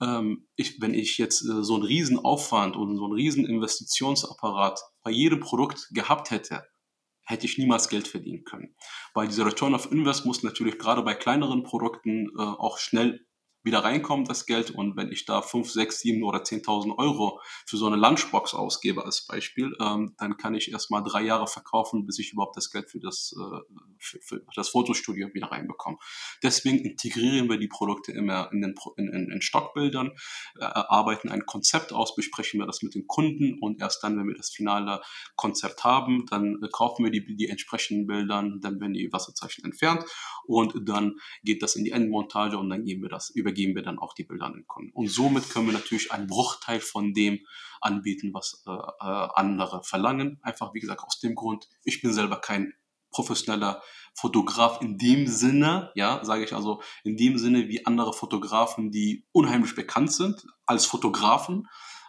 ähm, ich, wenn ich jetzt äh, so einen riesen Aufwand und so einen riesen Investitionsapparat bei jedem Produkt gehabt hätte, hätte ich niemals Geld verdienen können. Weil dieser Return of Invest muss natürlich gerade bei kleineren Produkten äh, auch schnell wieder reinkommt, das Geld. Und wenn ich da 5, 6, 7 oder 10.000 Euro für so eine Lunchbox ausgebe als Beispiel, ähm, dann kann ich erst mal drei Jahre verkaufen, bis ich überhaupt das Geld für das, äh, für, für das Fotostudio wieder reinbekomme. Deswegen integrieren wir die Produkte immer in den in, in, in Stockbildern, äh, arbeiten ein Konzept aus, besprechen wir das mit den Kunden und erst dann, wenn wir das finale Konzept haben, dann äh, kaufen wir die, die entsprechenden Bildern, dann werden die Wasserzeichen entfernt und dann geht das in die Endmontage und dann geben wir das über übergeben wir dann auch die Bilder an den Kunden. Und somit können wir natürlich einen Bruchteil von dem anbieten, was äh, äh, andere verlangen. Einfach, wie gesagt, aus dem Grund, ich bin selber kein professioneller Fotograf in dem Sinne, ja, sage ich also in dem Sinne wie andere Fotografen, die unheimlich bekannt sind als Fotografen.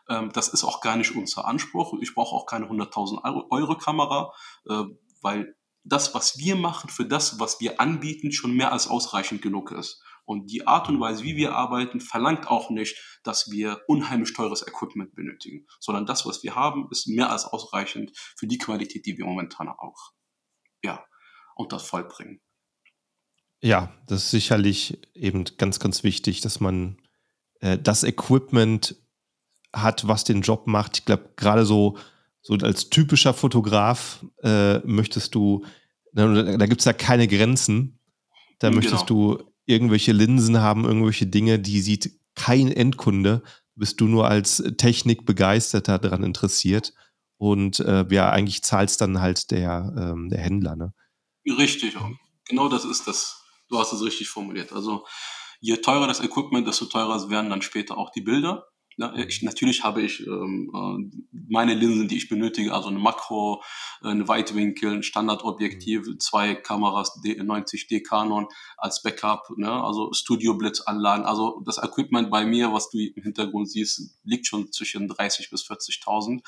Ähm, das ist auch gar nicht unser Anspruch. Ich brauche auch keine 100.000 Euro, Kamera, äh, weil das, was wir machen, für das, was wir anbieten, schon mehr als ausreichend genug ist. Und die Art und Weise, wie wir arbeiten, verlangt auch nicht, dass wir unheimlich teures Equipment benötigen, sondern das, was wir haben, ist mehr als ausreichend für die Qualität, die wir momentan auch, ja, unter das vollbringen. Ja, das ist sicherlich eben ganz, ganz wichtig, dass man äh, das Equipment hat, was den Job macht. Ich glaube, gerade so, so als typischer Fotograf äh, möchtest du, da, da gibt es ja keine Grenzen. Da genau. möchtest du irgendwelche Linsen haben, irgendwelche Dinge, die sieht kein Endkunde. Bist du nur als Technikbegeisterter daran interessiert. Und äh, ja, eigentlich zahlst dann halt der, ähm, der Händler, ne? Richtig, genau das ist das. Du hast es richtig formuliert. Also je teurer das Equipment, desto teurer werden dann später auch die Bilder. Ja, ich, natürlich habe ich ähm, äh, meine Linsen, die ich benötige, also eine Makro, eine Weitwinkel, ein Standardobjektiv, mhm. zwei Kameras, D 90D Canon als Backup, ne? also Studio-Blitzanlagen. Also das Equipment bei mir, was du im Hintergrund siehst, liegt schon zwischen 30 bis 40.000. Mhm.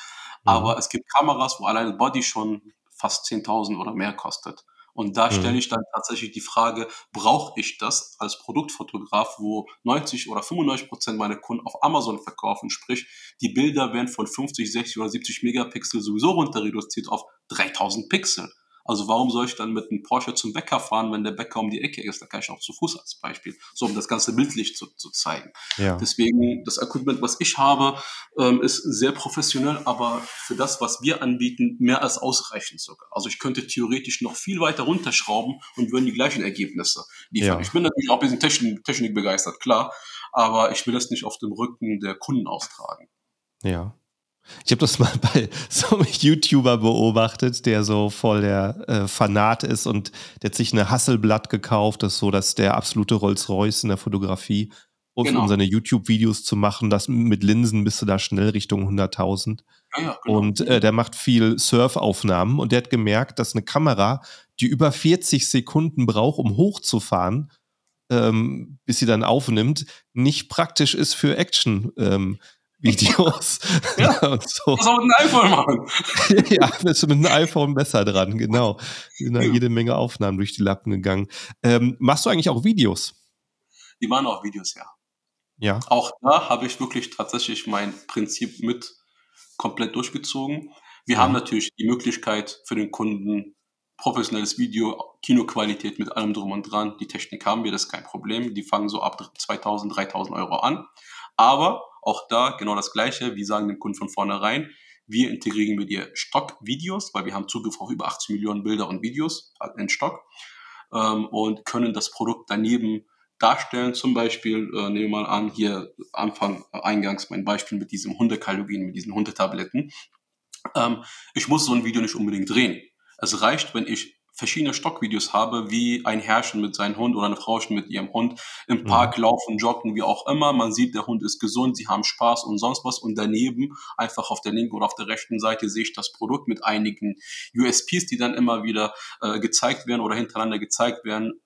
Aber es gibt Kameras, wo allein Body schon fast 10.000 oder mehr kostet. Und da mhm. stelle ich dann tatsächlich die Frage, brauche ich das als Produktfotograf, wo 90 oder 95 Prozent meiner Kunden auf Amazon verkaufen, sprich, die Bilder werden von 50, 60 oder 70 Megapixel sowieso runter reduziert auf 3000 Pixel. Also warum soll ich dann mit einem Porsche zum Bäcker fahren, wenn der Bäcker um die Ecke ist? Da kann ich auch zu Fuß als Beispiel, so um das Ganze bildlich zu, zu zeigen. Ja. Deswegen, das Equipment, was ich habe, ähm, ist sehr professionell, aber für das, was wir anbieten, mehr als ausreichend sogar. Also ich könnte theoretisch noch viel weiter runterschrauben und würden die gleichen Ergebnisse liefern. Ja. Ich bin natürlich auch ein bisschen Technik, Technik begeistert, klar, aber ich will das nicht auf dem Rücken der Kunden austragen. Ja. Ich habe das mal <laughs> bei so einem YouTuber beobachtet, der so voll der äh, Fanat ist und der hat sich eine Hasselblatt gekauft, das ist so, dass der absolute Rolls-Royce in der Fotografie, um genau. seine YouTube-Videos zu machen, das mit Linsen bist du da schnell Richtung 100.000. Ja, ja, genau. Und äh, der macht viel Surfaufnahmen und der hat gemerkt, dass eine Kamera, die über 40 Sekunden braucht, um hochzufahren, ähm, bis sie dann aufnimmt, nicht praktisch ist für Action. Ähm, Videos. Ja, <laughs> und so. Das auch mit einem iPhone machen. <laughs> ja, bist du mit einem iPhone besser dran, genau. Sind da jede Menge Aufnahmen durch die Lappen gegangen. Ähm, machst du eigentlich auch Videos? Die machen auch Videos, ja. Ja. Auch da habe ich wirklich tatsächlich mein Prinzip mit komplett durchgezogen. Wir mhm. haben natürlich die Möglichkeit für den Kunden professionelles Video, Kinoqualität mit allem drum und dran. Die Technik haben wir, das ist kein Problem. Die fangen so ab 2000, 3000 Euro an. Aber auch da genau das Gleiche. Wir sagen dem Kunden von vornherein, wir integrieren mit dir Stockvideos, weil wir haben Zugriff auf über 80 Millionen Bilder und Videos in Stock ähm, und können das Produkt daneben darstellen. Zum Beispiel, äh, nehmen wir mal an, hier Anfang, äh, eingangs mein Beispiel mit diesem Hundekalorien, mit diesen Hundetabletten. Ähm, ich muss so ein Video nicht unbedingt drehen. Es reicht, wenn ich verschiedene Stockvideos habe, wie ein Herrchen mit seinem Hund oder eine Frauchen mit ihrem Hund im mhm. Park mhm. laufen, joggen, wie auch immer. Man sieht, der Hund ist gesund, sie haben Spaß und sonst was. Und daneben, einfach auf der linken oder auf der rechten Seite, sehe ich das Produkt mit einigen USPs, die dann immer wieder äh, gezeigt werden oder hintereinander gezeigt werden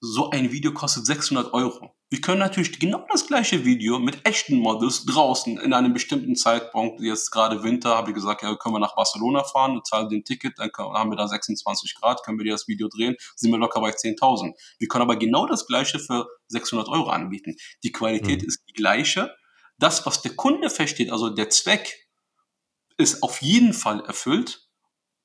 so ein Video kostet 600 Euro. Wir können natürlich genau das gleiche Video mit echten Models draußen in einem bestimmten Zeitpunkt, jetzt gerade Winter, habe ich gesagt, ja, können wir nach Barcelona fahren, zahlen den Ticket, dann haben wir da 26 Grad, können wir dir das Video drehen, sind wir locker bei 10.000. Wir können aber genau das gleiche für 600 Euro anbieten. Die Qualität mhm. ist die gleiche. Das, was der Kunde versteht, also der Zweck, ist auf jeden Fall erfüllt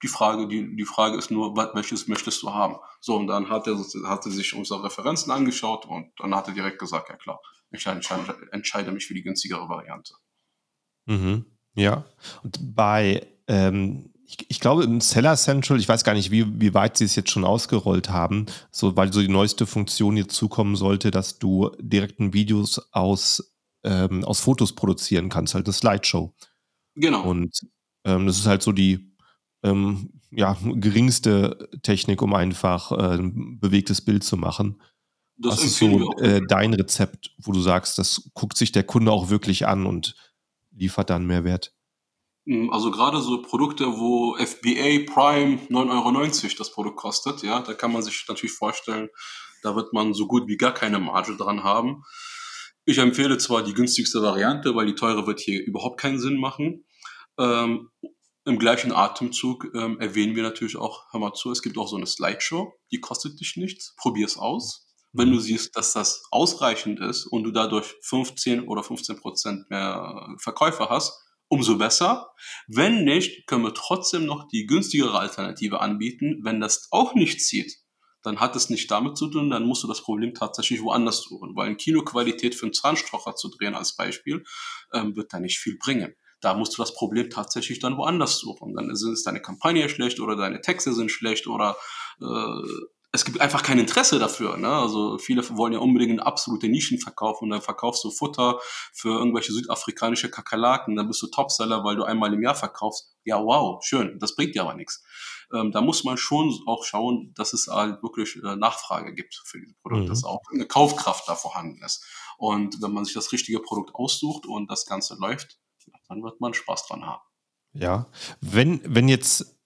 die Frage, die, die Frage ist nur, welches möchtest du haben? So, und dann hat er, hat er sich unsere Referenzen angeschaut und dann hat er direkt gesagt, ja klar, ich entscheide, entscheide mich für die günstigere Variante. Mhm. Ja, und bei, ähm, ich, ich, glaube im Seller Central, ich weiß gar nicht, wie, wie weit sie es jetzt schon ausgerollt haben, so, weil so die neueste Funktion jetzt zukommen sollte, dass du direkten Videos aus, ähm, aus Fotos produzieren kannst, halt eine Slideshow. Genau. Und ähm, das ist halt so die ähm, ja, geringste Technik, um einfach äh, ein bewegtes Bild zu machen. Das Was ist so äh, dein Rezept, wo du sagst, das guckt sich der Kunde auch wirklich an und liefert dann Mehrwert? Hm, also gerade so Produkte, wo FBA Prime 9,90 Euro das Produkt kostet, ja, da kann man sich natürlich vorstellen, da wird man so gut wie gar keine Marge dran haben. Ich empfehle zwar die günstigste Variante, weil die teure wird hier überhaupt keinen Sinn machen. Ähm, im gleichen Atemzug ähm, erwähnen wir natürlich auch, hör mal zu, es gibt auch so eine Slideshow, die kostet dich nichts, probier es aus. Wenn du mhm. siehst, dass das ausreichend ist und du dadurch 15 oder 15 Prozent mehr Verkäufer hast, umso besser. Wenn nicht, können wir trotzdem noch die günstigere Alternative anbieten. Wenn das auch nicht zieht, dann hat es nicht damit zu tun, dann musst du das Problem tatsächlich woanders suchen, weil in Kinoqualität für einen Zahnstocher zu drehen als Beispiel ähm, wird da nicht viel bringen da musst du das Problem tatsächlich dann woanders suchen. Dann ist deine Kampagne schlecht oder deine Texte sind schlecht oder äh, es gibt einfach kein Interesse dafür. Ne? Also viele wollen ja unbedingt absolute Nischen verkaufen und dann verkaufst du Futter für irgendwelche südafrikanische Kakerlaken, dann bist du Topseller, weil du einmal im Jahr verkaufst. Ja, wow, schön, das bringt dir aber nichts. Ähm, da muss man schon auch schauen, dass es halt wirklich äh, Nachfrage gibt für diese Produkte, mhm. dass auch eine Kaufkraft da vorhanden ist. Und wenn man sich das richtige Produkt aussucht und das Ganze läuft, dann wird man Spaß dran haben. Ja, wenn, wenn jetzt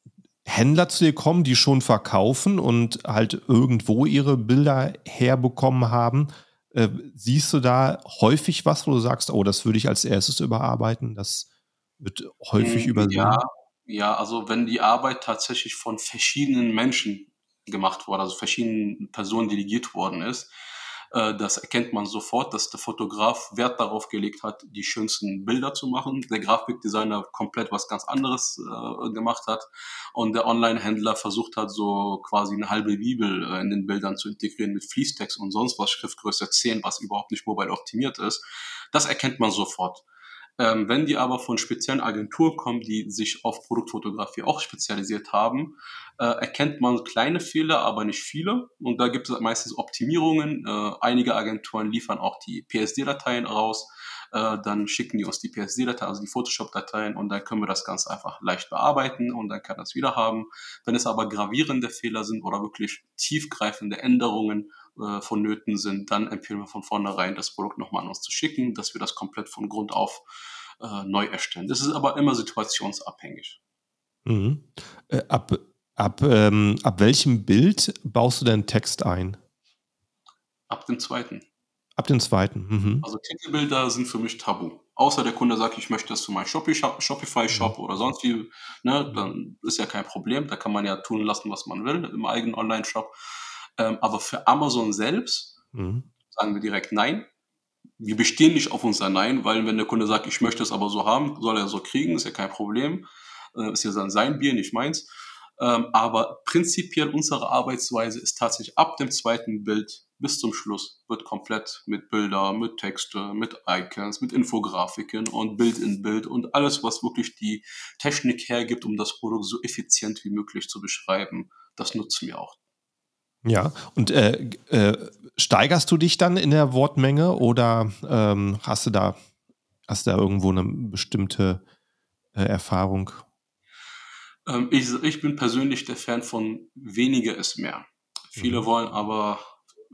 Händler zu dir kommen, die schon verkaufen und halt irgendwo ihre Bilder herbekommen haben, äh, siehst du da häufig was, wo du sagst, oh, das würde ich als erstes überarbeiten, das wird häufig hm, übersehen? Ja, ja, also wenn die Arbeit tatsächlich von verschiedenen Menschen gemacht wurde, also verschiedenen Personen delegiert worden ist, das erkennt man sofort, dass der Fotograf Wert darauf gelegt hat, die schönsten Bilder zu machen. Der Grafikdesigner komplett was ganz anderes äh, gemacht hat und der Online-Händler versucht hat, so quasi eine halbe Bibel äh, in den Bildern zu integrieren mit Fließtext und sonst was, Schriftgröße 10, was überhaupt nicht mobile optimiert ist. Das erkennt man sofort. Ähm, wenn die aber von speziellen Agenturen kommen, die sich auf Produktfotografie auch spezialisiert haben, äh, erkennt man kleine Fehler, aber nicht viele. Und da gibt es meistens Optimierungen. Äh, einige Agenturen liefern auch die PSD-Dateien raus. Äh, dann schicken die uns die PSD-Datei, also die Photoshop-Dateien, und dann können wir das Ganze einfach leicht bearbeiten und dann kann das wieder haben. Wenn es aber gravierende Fehler sind oder wirklich tiefgreifende Änderungen äh, vonnöten sind, dann empfehlen wir von vornherein, das Produkt nochmal an uns zu schicken, dass wir das komplett von Grund auf äh, neu erstellen. Das ist aber immer situationsabhängig. Mhm. Äh, ab, ab, ähm, ab welchem Bild baust du deinen Text ein? Ab dem zweiten. Ab dem zweiten. Mhm. Also Titelbilder sind für mich tabu. Außer der Kunde sagt, ich möchte das für meinen Shopify-Shop mhm. oder sonst wie, ne, dann ist ja kein Problem. Da kann man ja tun lassen, was man will im eigenen Online-Shop. Ähm, aber für Amazon selbst mhm. sagen wir direkt nein. Wir bestehen nicht auf unser Nein, weil wenn der Kunde sagt, ich möchte es aber so haben, soll er so kriegen, ist ja kein Problem. Äh, ist ja dann sein Bier, nicht meins. Ähm, aber prinzipiell unsere Arbeitsweise ist tatsächlich ab dem zweiten Bild bis zum Schluss wird komplett mit Bilder, mit Texte, mit Icons, mit Infografiken und Bild in Bild und alles, was wirklich die Technik hergibt, um das Produkt so effizient wie möglich zu beschreiben, das nutzen wir auch. Ja, und äh, äh, steigerst du dich dann in der Wortmenge oder ähm, hast du da hast du da irgendwo eine bestimmte äh, Erfahrung? Ähm, ich, ich bin persönlich der Fan von weniger ist mehr. Viele mhm. wollen aber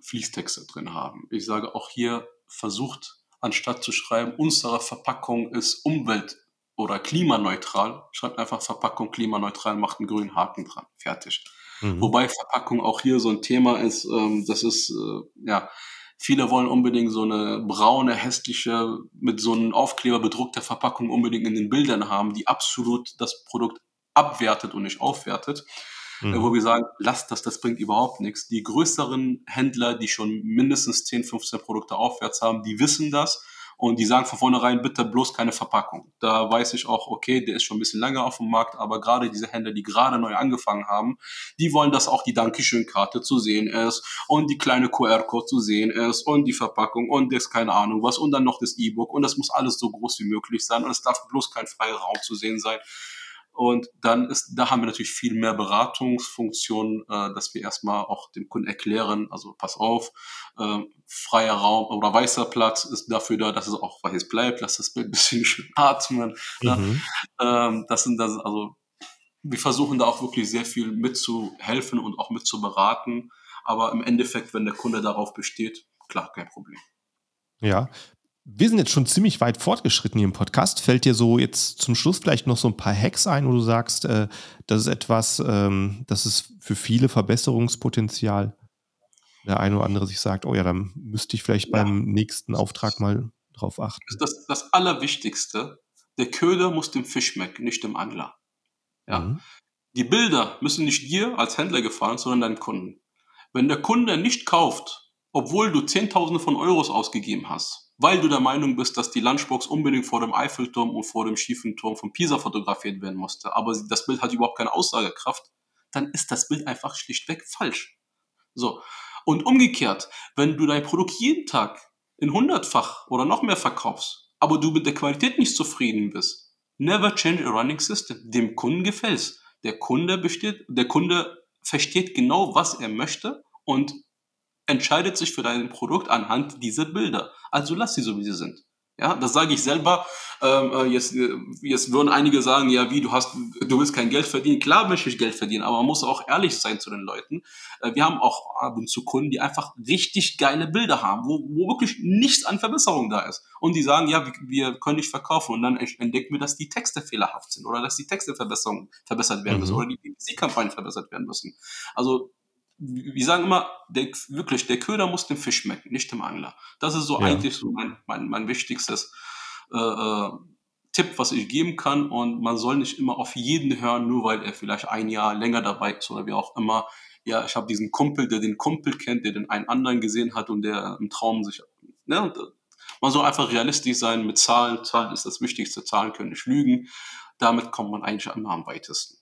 Fließtexte drin haben. Ich sage auch hier, versucht, anstatt zu schreiben, unsere Verpackung ist umwelt- oder klimaneutral, schreibt einfach Verpackung klimaneutral, macht einen grünen Haken dran. Fertig. Mhm. Wobei Verpackung auch hier so ein Thema ist, ähm, das ist, äh, ja, viele wollen unbedingt so eine braune, hässliche, mit so einem Aufkleber bedruckte Verpackung unbedingt in den Bildern haben, die absolut das Produkt abwertet und nicht aufwertet mhm. wo wir sagen, lasst das, das bringt überhaupt nichts. Die größeren Händler, die schon mindestens 10, 15 Produkte aufwärts haben, die wissen das und die sagen von vornherein, bitte bloß keine Verpackung. Da weiß ich auch, okay, der ist schon ein bisschen länger auf dem Markt, aber gerade diese Händler, die gerade neu angefangen haben, die wollen, dass auch die Dankeschön-Karte zu sehen ist und die kleine QR-Code zu sehen ist und die Verpackung und das keine Ahnung was und dann noch das E-Book und das muss alles so groß wie möglich sein und es darf bloß kein freier Raum zu sehen sein. Und dann ist, da haben wir natürlich viel mehr Beratungsfunktionen, äh, dass wir erstmal auch dem Kunden erklären, also pass auf, äh, freier Raum oder weißer Platz ist dafür da, dass es auch weiß bleibt, lass das Bild ein bisschen <laughs> schön atmen. Mhm. Ähm, das sind das, also wir versuchen da auch wirklich sehr viel mitzuhelfen und auch mitzuberaten. Aber im Endeffekt, wenn der Kunde darauf besteht, klar, kein Problem. Ja, wir sind jetzt schon ziemlich weit fortgeschritten hier im Podcast. Fällt dir so jetzt zum Schluss vielleicht noch so ein paar Hacks ein, wo du sagst, äh, das ist etwas, ähm, das ist für viele Verbesserungspotenzial. Der eine oder andere sich sagt, oh ja, dann müsste ich vielleicht ja. beim nächsten Auftrag mal drauf achten. Das, das Allerwichtigste, der Köder muss dem Fisch schmecken, nicht dem Angler. Ja. Mhm. Die Bilder müssen nicht dir als Händler gefallen, sondern deinem Kunden. Wenn der Kunde nicht kauft, obwohl du Zehntausende von Euros ausgegeben hast, weil du der Meinung bist, dass die Lunchbox unbedingt vor dem Eiffelturm und vor dem schiefen Turm von Pisa fotografiert werden musste, aber das Bild hat überhaupt keine Aussagekraft, dann ist das Bild einfach schlichtweg falsch. So. Und umgekehrt, wenn du dein Produkt jeden Tag in hundertfach oder noch mehr verkaufst, aber du mit der Qualität nicht zufrieden bist, never change a running system. Dem Kunden gefällt's. Der Kunde besteht, der Kunde versteht genau, was er möchte und entscheidet sich für dein Produkt anhand dieser Bilder. Also lass sie so, wie sie sind. Ja, das sage ich selber. Ähm, äh, jetzt, äh, jetzt würden einige sagen, ja, wie, du hast, du willst kein Geld verdienen. Klar möchte ich Geld verdienen, aber man muss auch ehrlich sein zu den Leuten. Äh, wir haben auch ab und zu Kunden, die einfach richtig geile Bilder haben, wo, wo wirklich nichts an Verbesserung da ist. Und die sagen, ja, wir, wir können nicht verkaufen. Und dann entdecken wir, dass die Texte fehlerhaft sind oder dass die Texte verbessert werden müssen mhm. oder die BBC-Kampagnen verbessert werden müssen. Also wir sagen immer, der, wirklich, der Köder muss dem Fisch schmecken, nicht dem Angler. Das ist so ja. eigentlich so mein, mein, mein wichtigstes äh, äh, Tipp, was ich geben kann. Und man soll nicht immer auf jeden hören, nur weil er vielleicht ein Jahr länger dabei ist oder wie auch immer. Ja, ich habe diesen Kumpel, der den Kumpel kennt, der den einen anderen gesehen hat und der im Traum sich. Ne, man soll einfach realistisch sein mit Zahlen. Zahlen ist das Wichtigste. Zahlen können nicht lügen. Damit kommt man eigentlich immer am weitesten.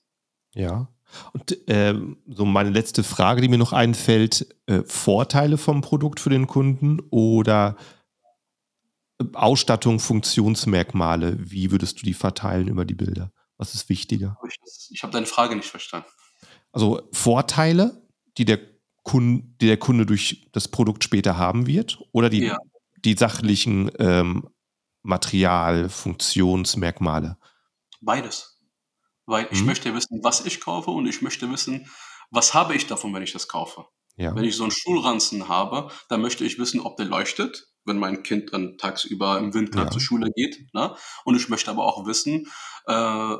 Ja, und äh, so meine letzte Frage, die mir noch einfällt, äh, Vorteile vom Produkt für den Kunden oder äh, Ausstattung, Funktionsmerkmale, wie würdest du die verteilen über die Bilder? Was ist wichtiger? Ich, ich habe deine Frage nicht verstanden. Also Vorteile, die der, Kunde, die der Kunde durch das Produkt später haben wird oder die, ja. die sachlichen ähm, Material, Funktionsmerkmale? Beides weil ich mhm. möchte wissen, was ich kaufe und ich möchte wissen, was habe ich davon, wenn ich das kaufe. Ja. Wenn ich so einen Schulranzen habe, dann möchte ich wissen, ob der leuchtet, wenn mein Kind dann tagsüber im Winter ja. zur Schule geht. Ne? Und ich möchte aber auch wissen, äh, ne?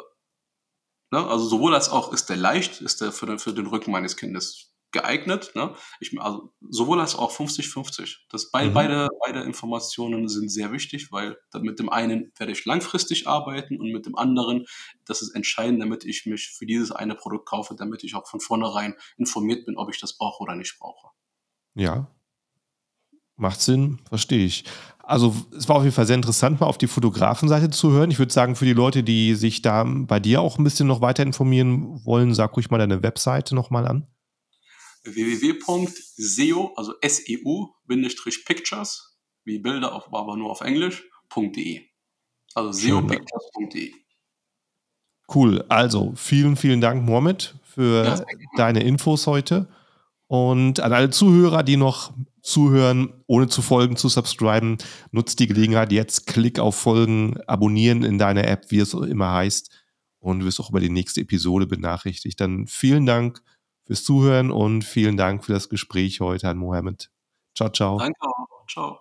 also sowohl als auch, ist der leicht, ist der für den, für den Rücken meines Kindes geeignet. Ne? Ich, also sowohl als auch 50-50. Be mhm. beide, beide Informationen sind sehr wichtig, weil mit dem einen werde ich langfristig arbeiten und mit dem anderen, das ist entscheidend, damit ich mich für dieses eine Produkt kaufe, damit ich auch von vornherein informiert bin, ob ich das brauche oder nicht brauche. Ja, macht Sinn, verstehe ich. Also es war auf jeden Fall sehr interessant, mal auf die Fotografenseite zu hören. Ich würde sagen, für die Leute, die sich da bei dir auch ein bisschen noch weiter informieren wollen, sag ruhig mal deine Webseite nochmal an www.seo, also SEU-Pictures, wie Bilder, auf, aber nur auf Englisch.de. Also seopictures.de. Cool. Also vielen, vielen Dank, Mohamed, für ja, deine Infos heute. Und an alle Zuhörer, die noch zuhören, ohne zu folgen, zu subscriben, nutzt die Gelegenheit jetzt, klick auf Folgen, abonnieren in deiner App, wie es immer heißt. Und du wirst auch über die nächste Episode benachrichtigt. Dann vielen Dank fürs Zuhören und vielen Dank für das Gespräch heute an Mohammed. Ciao, ciao. Danke auch. Ciao.